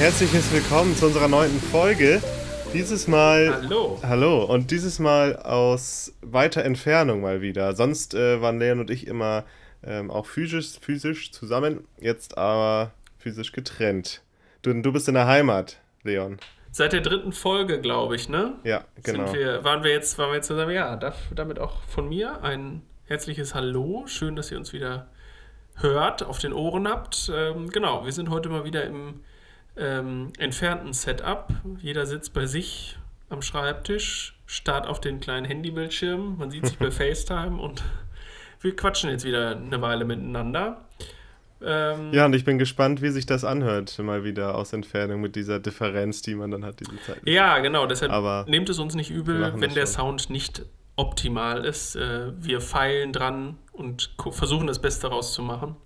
Herzliches Willkommen zu unserer neunten Folge. Dieses Mal. Hallo. Hallo. Und dieses Mal aus weiter Entfernung mal wieder. Sonst äh, waren Leon und ich immer ähm, auch physisch, physisch zusammen, jetzt aber physisch getrennt. Du, du bist in der Heimat, Leon. Seit der dritten Folge, glaube ich, ne? Ja, genau. Wir, waren wir jetzt, waren wir jetzt zusammen? Ja, damit auch von mir ein herzliches Hallo. Schön, dass ihr uns wieder hört, auf den Ohren habt. Ähm, genau, wir sind heute mal wieder im ähm, entfernten Setup. Jeder sitzt bei sich am Schreibtisch, starrt auf den kleinen Handybildschirm. Man sieht sich bei FaceTime und wir quatschen jetzt wieder eine Weile miteinander. Ähm, ja, und ich bin gespannt, wie sich das anhört, mal wieder aus Entfernung mit dieser Differenz, die man dann hat, diese Zeit. Ja, genau, deshalb Aber nehmt es uns nicht übel, wenn der Sound nicht optimal ist. Äh, wir feilen dran und versuchen das Beste rauszumachen.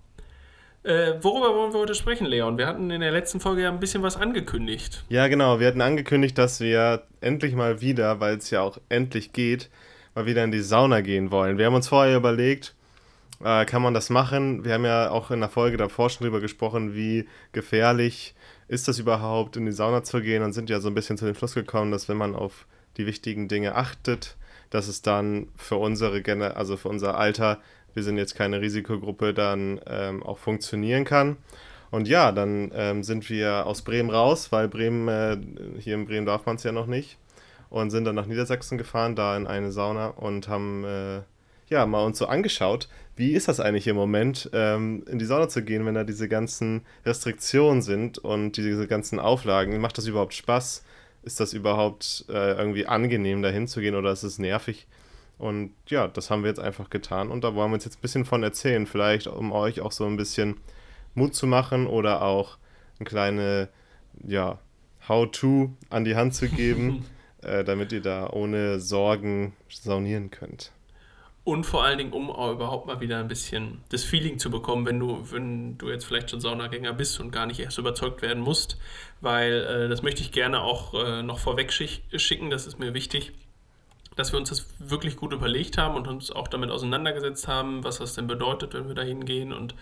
Äh, worüber wollen wir heute sprechen, Leon? Wir hatten in der letzten Folge ja ein bisschen was angekündigt. Ja, genau. Wir hatten angekündigt, dass wir endlich mal wieder, weil es ja auch endlich geht, mal wieder in die Sauna gehen wollen. Wir haben uns vorher überlegt, äh, kann man das machen? Wir haben ja auch in der Folge davor schon drüber gesprochen, wie gefährlich ist das überhaupt, in die Sauna zu gehen und sind ja so ein bisschen zu dem Schluss gekommen, dass wenn man auf die wichtigen Dinge achtet, dass es dann für unsere Gener also für unser Alter, wir sind jetzt keine Risikogruppe, dann ähm, auch funktionieren kann. Und ja, dann ähm, sind wir aus Bremen raus, weil Bremen, äh, hier in Bremen darf man es ja noch nicht. Und sind dann nach Niedersachsen gefahren, da in eine Sauna und haben äh, ja mal uns so angeschaut, wie ist das eigentlich im Moment, ähm, in die Sauna zu gehen, wenn da diese ganzen Restriktionen sind und diese ganzen Auflagen? Macht das überhaupt Spaß? Ist das überhaupt äh, irgendwie angenehm, da hinzugehen oder ist es nervig? Und ja, das haben wir jetzt einfach getan und da wollen wir uns jetzt ein bisschen von erzählen. Vielleicht, um euch auch so ein bisschen Mut zu machen oder auch eine kleine, ja, How-To an die Hand zu geben, äh, damit ihr da ohne Sorgen saunieren könnt. Und vor allen Dingen, um auch überhaupt mal wieder ein bisschen das Feeling zu bekommen, wenn du, wenn du jetzt vielleicht schon Saunagänger bist und gar nicht erst überzeugt werden musst, weil äh, das möchte ich gerne auch äh, noch vorweg schicken, das ist mir wichtig, dass wir uns das wirklich gut überlegt haben und uns auch damit auseinandergesetzt haben, was das denn bedeutet, wenn wir da hingehen und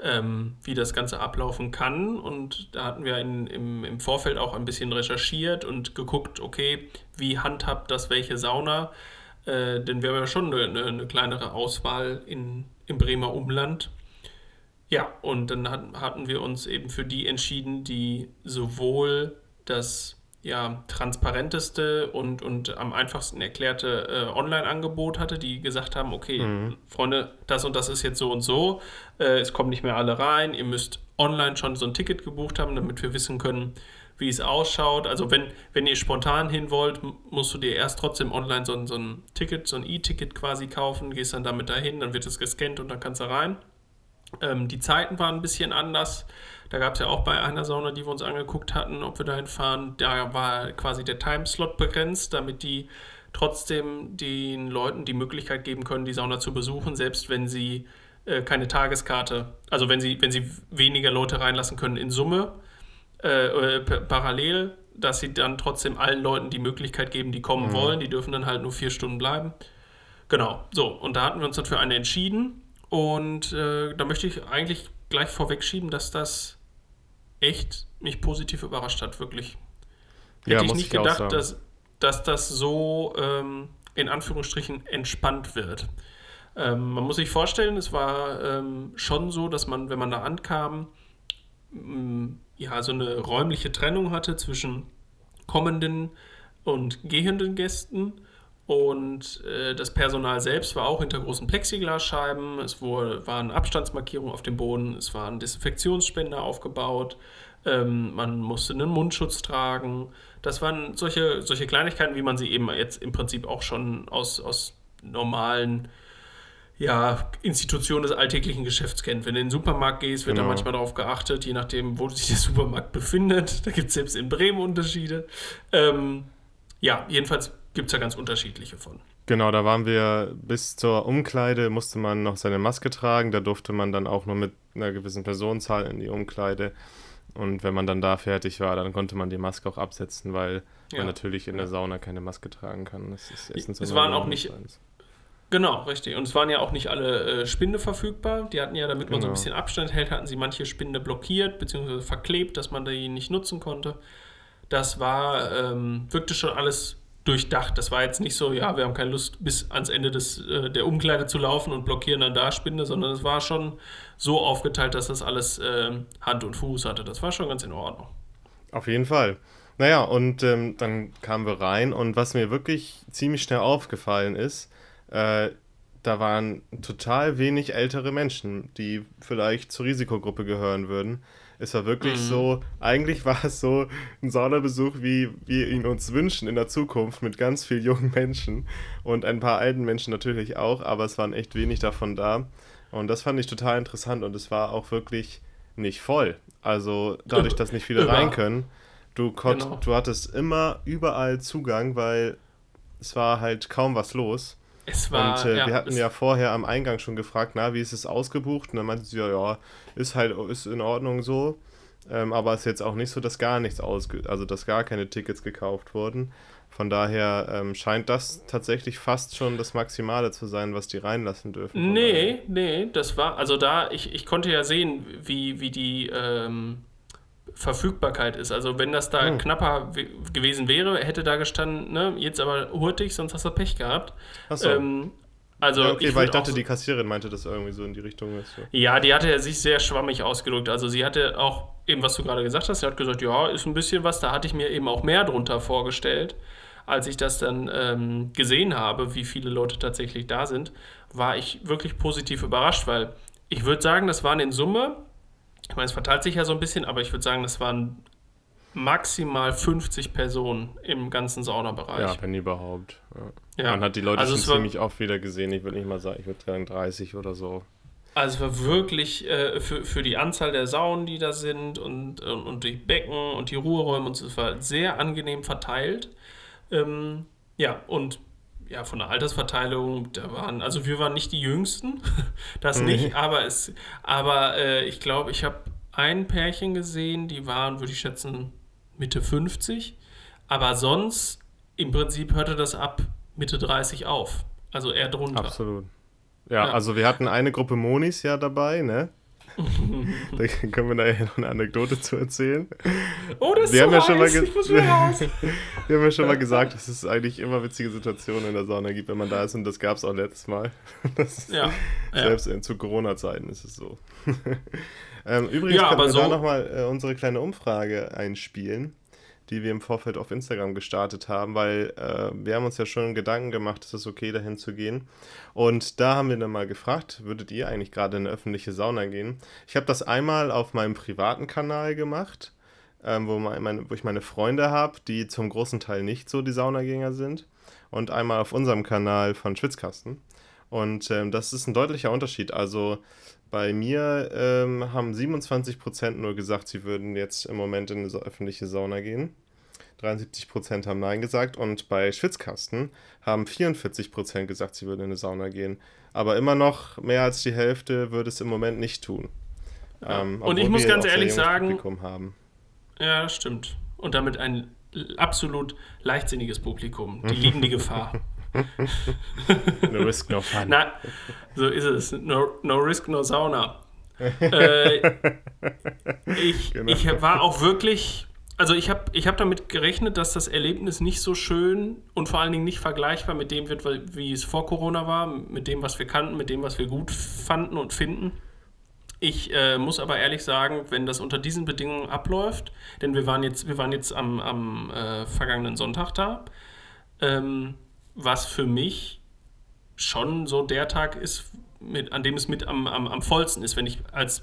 ähm, wie das Ganze ablaufen kann. Und da hatten wir in, im, im Vorfeld auch ein bisschen recherchiert und geguckt, okay, wie handhabt das welche Sauna? Äh, denn wir haben ja schon eine, eine kleinere Auswahl in, im Bremer Umland. Ja, und dann hat, hatten wir uns eben für die entschieden, die sowohl das ja, transparenteste und, und am einfachsten erklärte äh, Online-Angebot hatte, die gesagt haben, okay, mhm. Freunde, das und das ist jetzt so und so, äh, es kommen nicht mehr alle rein, ihr müsst online schon so ein Ticket gebucht haben, damit wir wissen können, wie es ausschaut. Also wenn, wenn ihr spontan hin wollt, musst du dir erst trotzdem online so ein, so ein Ticket, so ein E-Ticket quasi kaufen, gehst dann damit dahin, dann wird es gescannt und dann kannst du rein. Ähm, die Zeiten waren ein bisschen anders. Da gab es ja auch bei einer Sauna, die wir uns angeguckt hatten, ob wir dahin fahren, da war quasi der Timeslot begrenzt, damit die trotzdem den Leuten die Möglichkeit geben können, die Sauna zu besuchen, selbst wenn sie äh, keine Tageskarte, also wenn sie, wenn sie weniger Leute reinlassen können in Summe, äh, parallel, dass sie dann trotzdem allen Leuten die Möglichkeit geben, die kommen mhm. wollen. Die dürfen dann halt nur vier Stunden bleiben. Genau, so. Und da hatten wir uns dann für eine entschieden. Und äh, da möchte ich eigentlich gleich vorwegschieben, dass das echt mich positiv überrascht hat, wirklich. Hätte ja, ich nicht ich gedacht, dass, dass das so ähm, in Anführungsstrichen entspannt wird. Ähm, man muss sich vorstellen, es war ähm, schon so, dass man, wenn man da ankam, ja, so eine räumliche Trennung hatte zwischen kommenden und gehenden Gästen. Und äh, das Personal selbst war auch hinter großen Plexiglasscheiben. Es wurde, waren Abstandsmarkierungen auf dem Boden. Es waren Desinfektionsspender aufgebaut. Ähm, man musste einen Mundschutz tragen. Das waren solche, solche Kleinigkeiten, wie man sie eben jetzt im Prinzip auch schon aus, aus normalen ja, Institution des alltäglichen Geschäfts kennt. Wenn du in den Supermarkt gehst, wird genau. da manchmal darauf geachtet, je nachdem, wo sich der Supermarkt befindet. Da gibt es selbst in Bremen Unterschiede. Ähm, ja, jedenfalls gibt es da ganz unterschiedliche von. Genau, da waren wir bis zur Umkleide, musste man noch seine Maske tragen. Da durfte man dann auch nur mit einer gewissen Personenzahl in die Umkleide. Und wenn man dann da fertig war, dann konnte man die Maske auch absetzen, weil ja. man natürlich in der Sauna keine Maske tragen kann. Das ist erstens es waren auch nicht, Genau, richtig. Und es waren ja auch nicht alle äh, Spinde verfügbar. Die hatten ja, damit man so ein Genau. bisschen Abstand hält, hatten sie manche Spinde blockiert bzw. verklebt, dass man die nicht nutzen konnte. Das war, ähm, wirkte schon alles durchdacht. Das war jetzt nicht so, ja, wir haben keine Lust, bis ans Ende des, äh, der Umkleide zu laufen und blockieren dann da Spinde, sondern es war schon so aufgeteilt, dass das alles ähm, Hand und Fuß hatte. Das war schon ganz in Ordnung. Auf jeden Fall. Naja, und ähm, dann kamen wir rein und was mir wirklich ziemlich schnell aufgefallen ist, äh, da waren total wenig ältere Menschen, die vielleicht zur Risikogruppe gehören würden. Es war wirklich Mhm. so, eigentlich war es so ein Saunabesuch, wie wir ihn uns wünschen in der Zukunft, mit ganz vielen jungen Menschen und ein paar alten Menschen natürlich auch, aber es waren echt wenig davon da. Und das fand ich total interessant und es war auch wirklich nicht voll. Also dadurch, dass nicht viele Ja. rein können, du, konnt, Genau. du hattest immer überall Zugang, weil es war halt kaum was los. Es war, und äh, ja, wir hatten ja vorher am Eingang schon gefragt, na, wie ist es ausgebucht? Und dann meinte sie, ja, ja, ist halt, ist in Ordnung so. Ähm, aber es ist jetzt auch nicht so, dass gar nichts ausge also dass gar keine Tickets gekauft wurden. Von daher ähm, scheint das tatsächlich fast schon das Maximale zu sein, was die reinlassen dürfen. Nee, nee, das war, also da, ich, ich konnte ja sehen, wie, wie die ähm, Verfügbarkeit ist. Also wenn das da Hm. knapper we- gewesen wäre, hätte da gestanden, ne, jetzt aber hurtig, sonst hast du Pech gehabt. Achso. Ähm, also ja, okay, weil ich dachte, auch- die Kassiererin meinte das irgendwie so in die Richtung. Ist so. Ja, die hatte sich sehr schwammig ausgedrückt. Also sie hatte auch, eben was du gerade gesagt hast, sie hat gesagt, ja, ist ein bisschen was, da hatte ich mir eben auch mehr drunter vorgestellt. Als ich das dann ähm, gesehen habe, wie viele Leute tatsächlich da sind, war ich wirklich positiv überrascht, weil ich würde sagen, das waren in Summe, ich meine, es verteilt sich ja so ein bisschen, aber ich würde sagen, das waren maximal 50 Personen im ganzen Saunabereich. Ja, wenn überhaupt. Ja. Ja. Man hat die Leute Also schon war- ziemlich oft wieder gesehen. Ich würde nicht mal sagen, ich würde sagen 30 oder so. Also es war wirklich äh, für, für die Anzahl der Saunen, die da sind und, und, und die Becken und die Ruheräume und so, es war sehr angenehm verteilt. Ähm, ja, und ja, von der Altersverteilung, da waren, also wir waren nicht die Jüngsten, das nicht, aber es, aber äh, ich glaube, ich habe ein Pärchen gesehen, die waren, würde ich schätzen, Mitte 50, aber sonst im Prinzip hörte das ab Mitte 30 auf, also eher drunter. Absolut. Ja, Ja. also wir hatten eine Gruppe Monis ja dabei, ne? Da können wir nachher noch eine Anekdote zu erzählen. Oh, das ist Wir so haben ja schon mal heiß, ge- ich muss wieder raus. Wir haben ja schon mal gesagt, dass es eigentlich immer witzige Situationen in der Sauna gibt, wenn man da ist und das gab es auch letztes Mal. Ist, Ja, ja. Selbst in, zu Corona-Zeiten ist es so. ähm, übrigens Ja, können wir da so- nochmal äh, unsere kleine Umfrage einspielen, die wir im Vorfeld auf Instagram gestartet haben, weil äh, wir haben uns ja schon Gedanken gemacht, ist es okay, dahin zu gehen. Und da haben wir dann mal gefragt, würdet ihr eigentlich gerade in eine öffentliche Sauna gehen? Ich habe das einmal auf meinem privaten Kanal gemacht, ähm, wo, mein, wo ich meine Freunde habe, die zum großen Teil nicht so die Saunagänger sind. Und einmal auf unserem Kanal von Schwitzkasten. Und ähm, das ist ein deutlicher Unterschied. Also bei mir ähm, haben 27% nur gesagt, sie würden jetzt im Moment in eine öffentliche Sauna gehen. 73% haben Nein gesagt. Und bei Schwitzkasten haben 44% gesagt, sie würden in eine Sauna gehen. Aber immer noch mehr als die Hälfte würde es im Moment nicht tun. Ähm, Und ich muss ganz ehrlich sagen- Publikum haben. Ja, das stimmt. Und damit ein absolut leichtsinniges Publikum. Die lieben die Gefahr. No risk, no fun. Na, so ist es. No, no risk, no Sauna. äh, ich, Genau. ich war auch wirklich, also ich habe ich hab damit gerechnet, dass das Erlebnis nicht so schön und vor allen Dingen nicht vergleichbar mit dem wird, wie es vor Corona war, mit dem, was wir kannten, mit dem, was wir gut fanden und finden. Ich äh, muss aber ehrlich sagen, wenn das unter diesen Bedingungen abläuft, denn wir waren jetzt, wir waren jetzt am, am äh, vergangenen Sonntag da, ähm, was für mich schon so der Tag ist, mit, an dem es mit am, am, am vollsten ist. Wenn ich als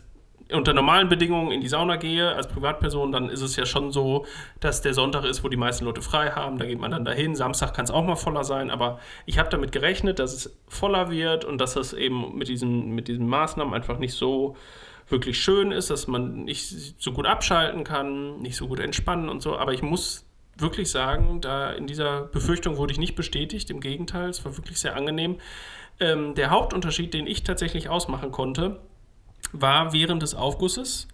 unter normalen Bedingungen in die Sauna gehe, als Privatperson, dann ist es ja schon so, dass der Sonntag ist, wo die meisten Leute frei haben. Da geht man dann dahin. Samstag kann es auch mal voller sein, aber ich habe damit gerechnet, dass es voller wird und dass es eben mit diesen, mit diesen Maßnahmen einfach nicht so wirklich schön ist, dass man nicht so gut abschalten kann, nicht so gut entspannen und so. Aber ich muss wirklich sagen, da in dieser Befürchtung wurde ich nicht bestätigt. Im Gegenteil, es war wirklich sehr angenehm. Ähm, der Hauptunterschied, den ich tatsächlich ausmachen konnte, war während des Aufgusses,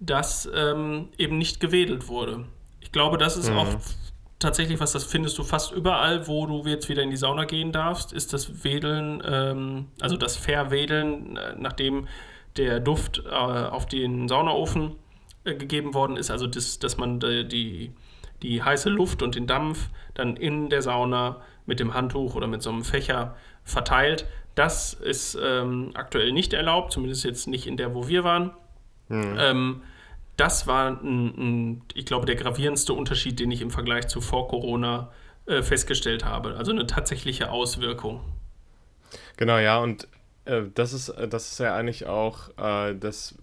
dass ähm, eben nicht gewedelt wurde. Ich glaube, das ist Mhm. auch tatsächlich was, das findest du fast überall, wo du jetzt wieder in die Sauna gehen darfst, ist das Wedeln, ähm, also das Verwedeln, äh, nachdem der Duft äh, auf den Saunaofen äh, gegeben worden ist, also das, dass man äh, die, die heiße Luft und den Dampf dann in der Sauna mit dem Handtuch oder mit so einem Fächer verteilt. Das ist ähm, aktuell nicht erlaubt, zumindest jetzt nicht in der, wo wir waren. Mhm. Ähm, das war, ein, ein, ich glaube, der gravierendste Unterschied, den ich im Vergleich zu vor Corona äh, festgestellt habe. Also eine tatsächliche Auswirkung. Genau, ja, und äh, das, ist, äh, das ist ja eigentlich auch äh, das,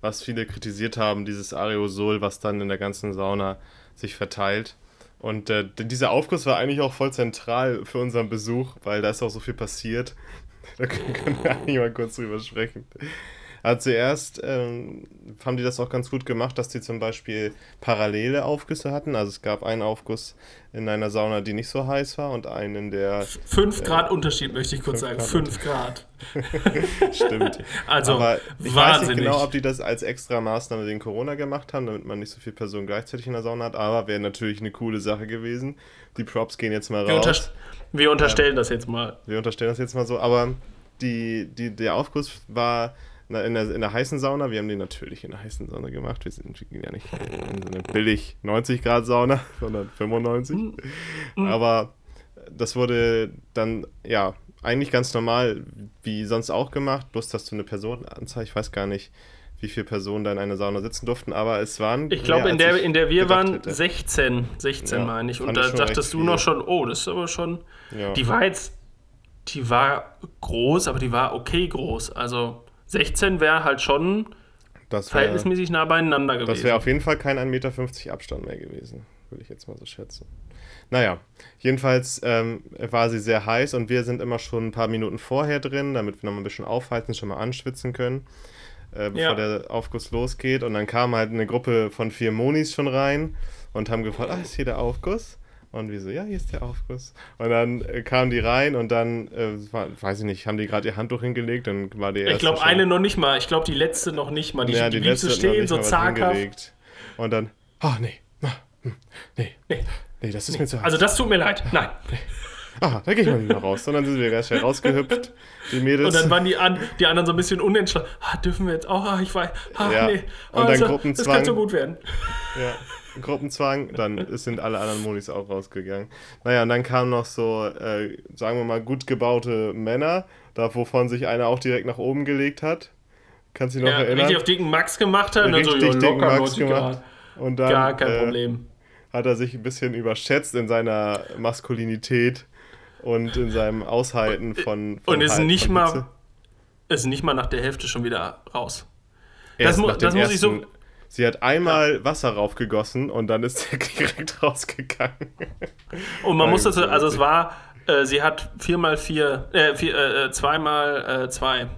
was viele kritisiert haben, dieses Aerosol, was dann in der ganzen Sauna sich verteilt. Und äh, dieser Aufguss war eigentlich auch voll zentral für unseren Besuch, weil da ist auch so viel passiert. Da können wir eigentlich mal kurz drüber sprechen. Also zuerst ähm, haben die das auch ganz gut gemacht, dass die zum Beispiel parallele Aufgüsse hatten. Also es gab einen Aufguss in einer Sauna, die nicht so heiß war und einen in der... Fünf äh, Grad Unterschied möchte ich kurz sagen. Grad Fünf Grad. Stimmt. Also Aber ich wahnsinnig. weiß nicht genau, ob die das als extra Maßnahme wegen Corona gemacht haben, damit man nicht so viele Personen gleichzeitig in der Sauna hat. Aber wäre natürlich eine coole Sache gewesen. Die Props gehen jetzt mal raus. Wir, unterst wir unterstellen ja, das jetzt mal. Wir unterstellen das jetzt mal so. Aber die, die, der Aufguss war in der, in der heißen Sauna. Wir haben die natürlich in der heißen Sauna gemacht. Wir sind ja nicht in so eine billig 90 Grad Sauna, sondern 95. Mhm. Aber das wurde dann, ja, eigentlich ganz normal, wie sonst auch gemacht. Bloß, dass du eine Personenanzahl, ich weiß gar nicht, wie viele Personen da in einer Sauna sitzen durften, aber es waren. Ich glaube, in der, in der wir waren hätte. 16, 16 ja, meine ich. Und da dachtest du viel. noch schon, oh, das ist aber schon. Ja. Die war jetzt, die war groß, aber die war okay groß. Also 16 wäre halt schon das wär, verhältnismäßig nah beieinander gewesen. Das wäre auf jeden Fall kein 1,50 Meter Abstand mehr gewesen, würde ich jetzt mal so schätzen. Naja, jedenfalls ähm, war sie sehr heiß und wir sind immer schon ein paar Minuten vorher drin, damit wir noch mal ein bisschen aufheizen, schon mal anschwitzen können, äh, bevor ja. der Aufguss losgeht. Und dann kam halt eine Gruppe von vier Monis schon rein und haben gefragt, ah, ist hier der Aufguss? Und wir so, ja, hier ist der Aufguss. Und dann äh, kamen die rein und dann, äh, war, weiß ich nicht, haben die gerade ihr Handtuch hingelegt und war die erste. Ich glaube, eine noch nicht mal. Ich glaube, die letzte noch nicht mal. Die, ja, die, die letzte stehen, so zaghaft. Und dann, ah, oh, nee, hm, nee, nee, nee, das ist nee. mir zu heiß. Also, das tut mir leid. Nein. Ah, da gehe ich mal wieder raus. Und dann sind wir ganz schnell rausgehüpft, die Mädels. Und dann waren die, an, die anderen so ein bisschen unentschlossen. Ah, dürfen wir jetzt auch? Ah, ich weiß. Ah, ja. nee. Ah, und dann also, Gruppenzwang. Das kann so gut werden. Ja. Gruppenzwang, dann sind alle anderen Monis auch rausgegangen. Naja, und dann kamen noch so, äh, sagen wir mal, gut gebaute Männer, da wovon sich einer auch direkt nach oben gelegt hat. Kannst du dich noch ja, erinnern? Richtig auf dicken Max gemacht hat und dann so, locker Max gemacht. Und dann, Gar kein äh, Problem. Hat er sich ein bisschen überschätzt in seiner Maskulinität und in seinem Aushalten von. von und ist halt, nicht mal ist nicht mal nach der Hälfte schon wieder raus. Erst das, mu das muss ich so Sie hat einmal ja. Wasser raufgegossen und dann ist er direkt rausgegangen. Und man muss das, also es war, äh, sie hat viermal vier, äh, vier, äh, äh zweimal äh, zwei.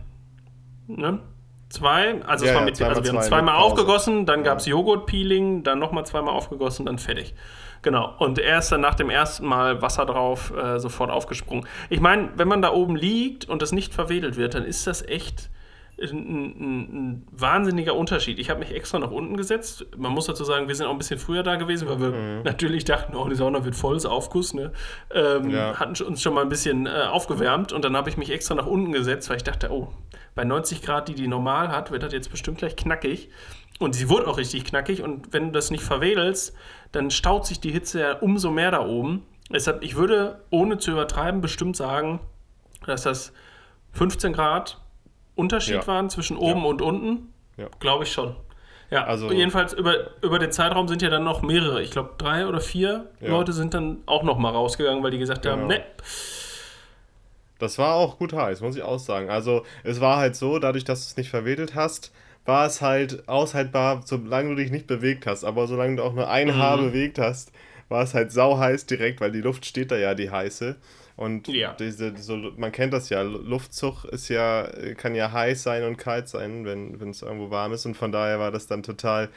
Ne? Zwei, also, ja, es war mit, ja, also wir haben zweimal aufgegossen, dann gab es Joghurt-Peeling, dann nochmal zweimal aufgegossen, dann fertig. Genau. Und er ist dann nach dem ersten Mal Wasser drauf äh, sofort aufgesprungen. Ich meine, wenn man da oben liegt und das nicht verwedelt wird, dann ist das echt ein, ein, wahnsinniger Unterschied. Ich habe mich extra nach unten gesetzt. Man muss dazu sagen, wir sind auch ein bisschen früher da gewesen, weil wir mhm. natürlich dachten, oh, die Sauna wird volles Aufguss. Ne? Ähm, ja. Hatten uns schon mal ein bisschen äh, aufgewärmt und dann habe ich mich extra nach unten gesetzt, weil ich dachte, oh, bei 90 Grad, die die normal hat, wird das jetzt bestimmt gleich knackig. Und sie wurde auch richtig knackig und wenn du das nicht verwedelst, dann staut sich die Hitze ja umso mehr da oben. Deshalb, ich würde, ohne zu übertreiben, bestimmt sagen, dass das 15 Grad Unterschied ja. waren zwischen oben ja. und unten? Ja. Glaube ich schon. Ja, also jedenfalls über, über den Zeitraum sind ja dann noch mehrere. Ich glaube, drei oder vier ja. Leute sind dann auch noch mal rausgegangen, weil die gesagt genau. haben, ne. Das war auch gut heiß, muss ich auch sagen. Also es war halt so, dadurch, dass du es nicht verwedelt hast, war es halt aushaltbar, solange du dich nicht bewegt hast. Aber solange du auch nur ein mhm. Haar bewegt hast, war es halt sau heiß direkt, weil die Luft steht da ja, die heiße. Und ja. diese, so, man kennt das ja, Luftzug ist ja, kann ja heiß sein und kalt sein, wenn es irgendwo warm ist. Und von daher war das dann total,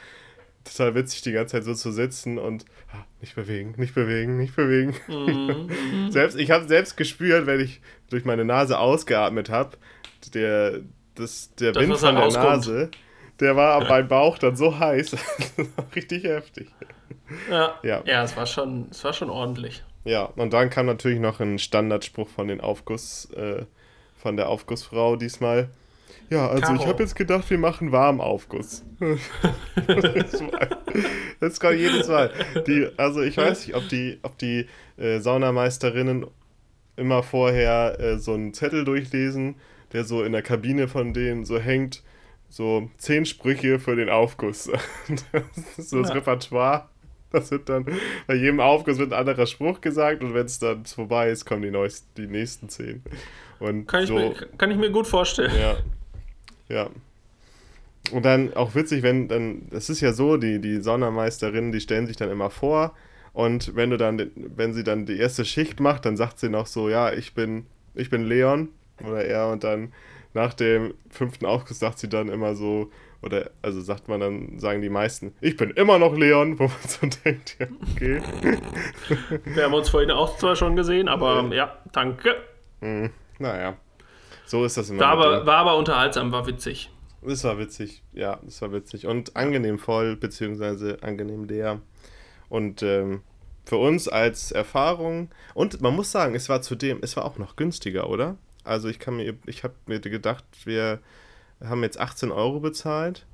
total witzig, die ganze Zeit so zu sitzen und ah, nicht bewegen, nicht bewegen, nicht bewegen. Mhm. selbst, ich habe selbst gespürt, wenn ich durch meine Nase ausgeatmet habe, der, das, der das, Wind von der rauskommt. Nase, der war beim Bauch dann so heiß. richtig heftig. Ja, ja. ja es, war schon, es war schon ordentlich. Ja, und dann kam natürlich noch ein Standardspruch von den Aufguss, äh, von der Aufgussfrau diesmal. Ja, also Karo. ich habe jetzt gedacht, wir machen Warmaufguss. das kommt jedes Mal. Die, also ich weiß nicht, ob die, ob die äh, Saunameisterinnen immer vorher äh, so einen Zettel durchlesen, der so in der Kabine von denen so hängt. So zehn Sprüche für den Aufguss. das ist so das ja. Repertoire. Das wird dann, bei jedem Aufguss wird ein anderer Spruch gesagt und wenn es dann vorbei ist, kommen die, neuesten, die nächsten zehn. Und kann, so, ich mir, kann ich mir gut vorstellen. Ja. Ja. Und dann auch witzig, wenn dann, das ist ja so, die, die Saunameisterinnen, die stellen sich dann immer vor und wenn du dann, wenn sie dann die erste Schicht macht, dann sagt sie noch so, ja, ich bin, ich bin Leon oder er und dann nach dem fünften Aufguss sagt sie dann immer so, oder also sagt man dann, sagen die meisten, ich bin immer noch Leon, wo man so denkt, ja, okay. Wir haben uns vorhin auch zwar schon gesehen, aber ja, ja danke. Hm, naja, so ist das immer. War aber, war aber unterhaltsam, war witzig. Es war witzig, ja, es war witzig und angenehm voll, beziehungsweise angenehm leer. Und ähm, für uns als Erfahrung, und man muss sagen, es war zudem, es war auch noch günstiger, oder? Also ich kann mir, ich habe mir gedacht, wir haben jetzt 18 Euro bezahlt.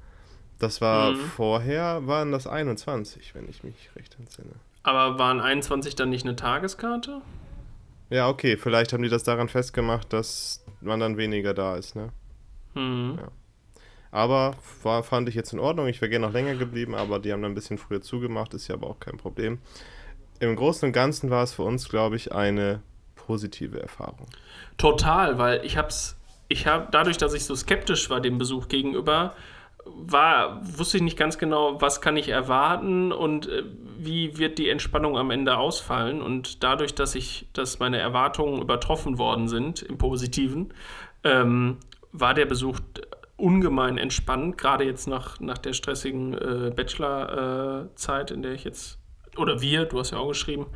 Das war mhm. vorher, waren das 21, wenn ich mich recht entsinne. Aber waren 21 dann nicht eine Tageskarte? Ja, okay, vielleicht haben die das daran festgemacht, dass man dann weniger da ist, ne? Mhm. Ja. Aber war, fand ich jetzt in Ordnung. Ich wäre gerne noch länger geblieben, aber die haben dann ein bisschen früher zugemacht, ist ja aber auch kein Problem. Im Großen und Ganzen war es für uns, glaube ich, eine positive Erfahrung. Total, weil ich habe es, ich habe dadurch, dass ich so skeptisch war dem Besuch gegenüber, war, wusste ich nicht ganz genau, was kann ich erwarten und äh, wie wird die Entspannung am Ende ausfallen. Und dadurch, dass ich, dass meine Erwartungen übertroffen worden sind im Positiven, ähm, war der Besuch ungemein entspannt, gerade jetzt nach, nach der stressigen äh, Bachelor-Zeit, äh, in der ich jetzt, oder wir, du hast ja auch geschrieben,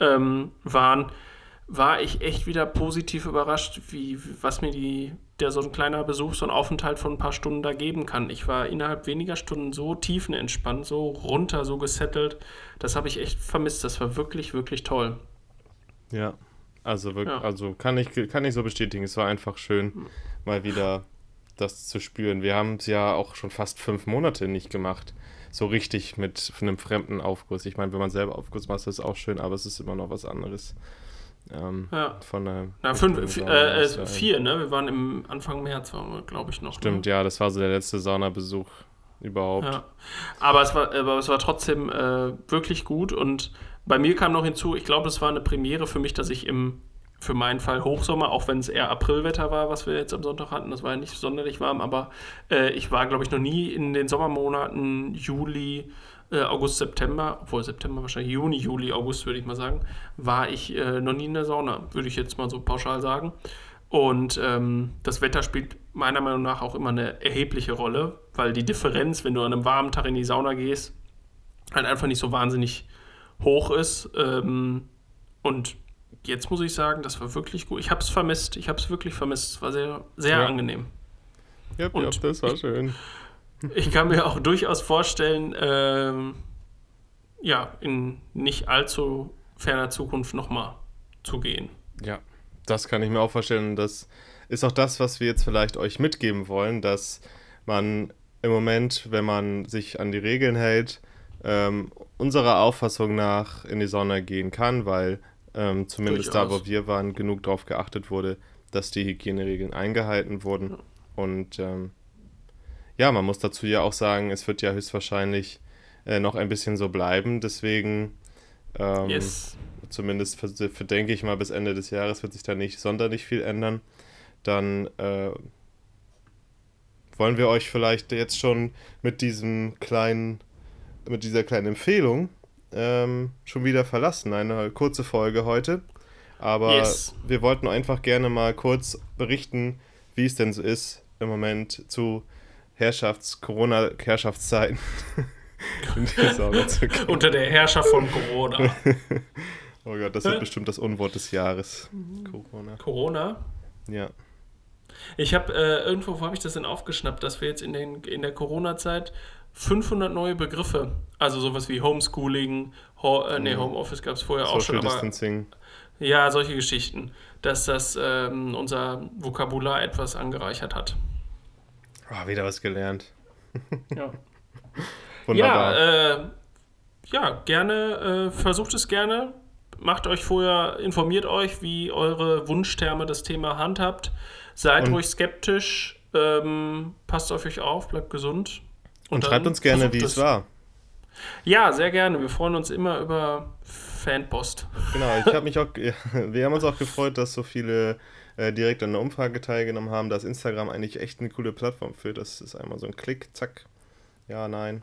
ähm, waren, war ich echt wieder positiv überrascht, wie, was mir die, der so ein kleiner Besuch, so ein Aufenthalt von ein paar Stunden da geben kann. Ich war innerhalb weniger Stunden so tiefenentspannt, so runter, so gesettelt. Das habe ich echt vermisst. Das war wirklich, wirklich toll. Ja, also wirklich, ja. also kann ich, kann ich so bestätigen. Es war einfach schön, hm. mal wieder das zu spüren. Wir haben es ja auch schon fast fünf Monate nicht gemacht. So richtig mit einem fremden Aufguss. Ich meine, wenn man selber Aufguss macht, ist es auch schön, aber es ist immer noch was anderes. Ähm, ja. Von der Na, fünf, äh, äh, vier, ne? Wir waren im Anfang März, glaube ich, noch. Stimmt, ne? ja, das war so der letzte Saunabesuch überhaupt. Ja. Aber es war, aber es war trotzdem äh, wirklich gut und bei mir kam noch hinzu, ich glaube, es war eine Premiere für mich, dass ich im für meinen Fall Hochsommer, auch wenn es eher Aprilwetter war, was wir jetzt am Sonntag hatten. Das war ja nicht sonderlich warm, aber äh, ich war, glaube ich, noch nie in den Sommermonaten Juli, äh, August, September, obwohl September wahrscheinlich Juni, Juli, August würde ich mal sagen, war ich äh, noch nie in der Sauna, würde ich jetzt mal so pauschal sagen. Und ähm, das Wetter spielt meiner Meinung nach auch immer eine erhebliche Rolle, weil die Differenz, wenn du an einem warmen Tag in die Sauna gehst, halt einfach nicht so wahnsinnig hoch ist. Ähm, und jetzt muss ich sagen, das war wirklich gut. Ich habe es vermisst. Ich habe es wirklich vermisst. Es war sehr, sehr ja. angenehm. Ja, ja, das war schön. Ich, kann mir auch durchaus vorstellen, ähm, ja, in nicht allzu ferner Zukunft nochmal zu gehen. Ja, das kann ich mir auch vorstellen. Das ist auch das, was wir jetzt vielleicht euch mitgeben wollen, dass man im Moment, wenn man sich an die Regeln hält, ähm, unserer Auffassung nach in die Sonne gehen kann, weil ähm, zumindest Durchaus. da, wo wir waren, genug darauf geachtet wurde, dass die Hygieneregeln eingehalten wurden. Ja. Und ähm, ja, man muss dazu ja auch sagen, es wird ja höchstwahrscheinlich äh, noch ein bisschen so bleiben. Deswegen, ähm, yes. zumindest für, für, denke ich mal, bis Ende des Jahres wird sich da nicht sonderlich viel ändern. Dann äh, wollen wir euch vielleicht jetzt schon mit diesem kleinen, mit dieser kleinen Empfehlung ähm, schon wieder verlassen. Eine kurze Folge heute. Aber yes. wir wollten einfach gerne mal kurz berichten, wie es denn so ist im Moment zu Herrschafts-, Corona-Herrschaftszeiten. Unter der Herrschaft von Corona. oh Gott, das wird bestimmt das Unwort des Jahres. Corona. Corona? Ja. Ich habe äh, irgendwo, wo habe ich das denn aufgeschnappt, dass wir jetzt in, den, in der Corona-Zeit 500 neue Begriffe. Also sowas wie Homeschooling, Ho äh, nee, Homeoffice gab es vorher auch schon. Social Distancing. ja, solche Geschichten. Dass das ähm, unser Vokabular etwas angereichert hat. Oh, wieder was gelernt. Ja. Wunderbar. Ja, äh, ja, gerne, äh, versucht es gerne. Macht euch vorher, informiert euch, wie eure Wunschtherme das Thema handhabt. Seid Und- ruhig skeptisch, ähm, passt auf euch auf, bleibt gesund. und dann schreibt uns gerne, wie es war. Ja, sehr gerne. Wir freuen uns immer über Fanpost. Genau, ich habe mich auch, wir haben uns auch gefreut, dass so viele äh, direkt an der Umfrage teilgenommen haben, dass Instagram eigentlich echt eine coole Plattform für. Das ist einmal so ein Klick, zack, ja, nein.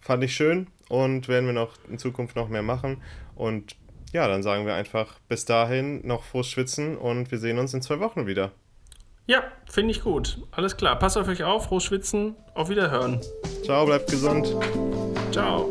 Fand ich schön und werden wir noch in Zukunft noch mehr machen. Und ja, dann sagen wir einfach bis dahin noch frohes Schwitzen und wir sehen uns in zwei Wochen wieder. Ja, finde ich gut. Alles klar. Passt auf euch auf, frohes Schwitzen. Auf Wiederhören. Ciao, bleibt gesund. Ciao.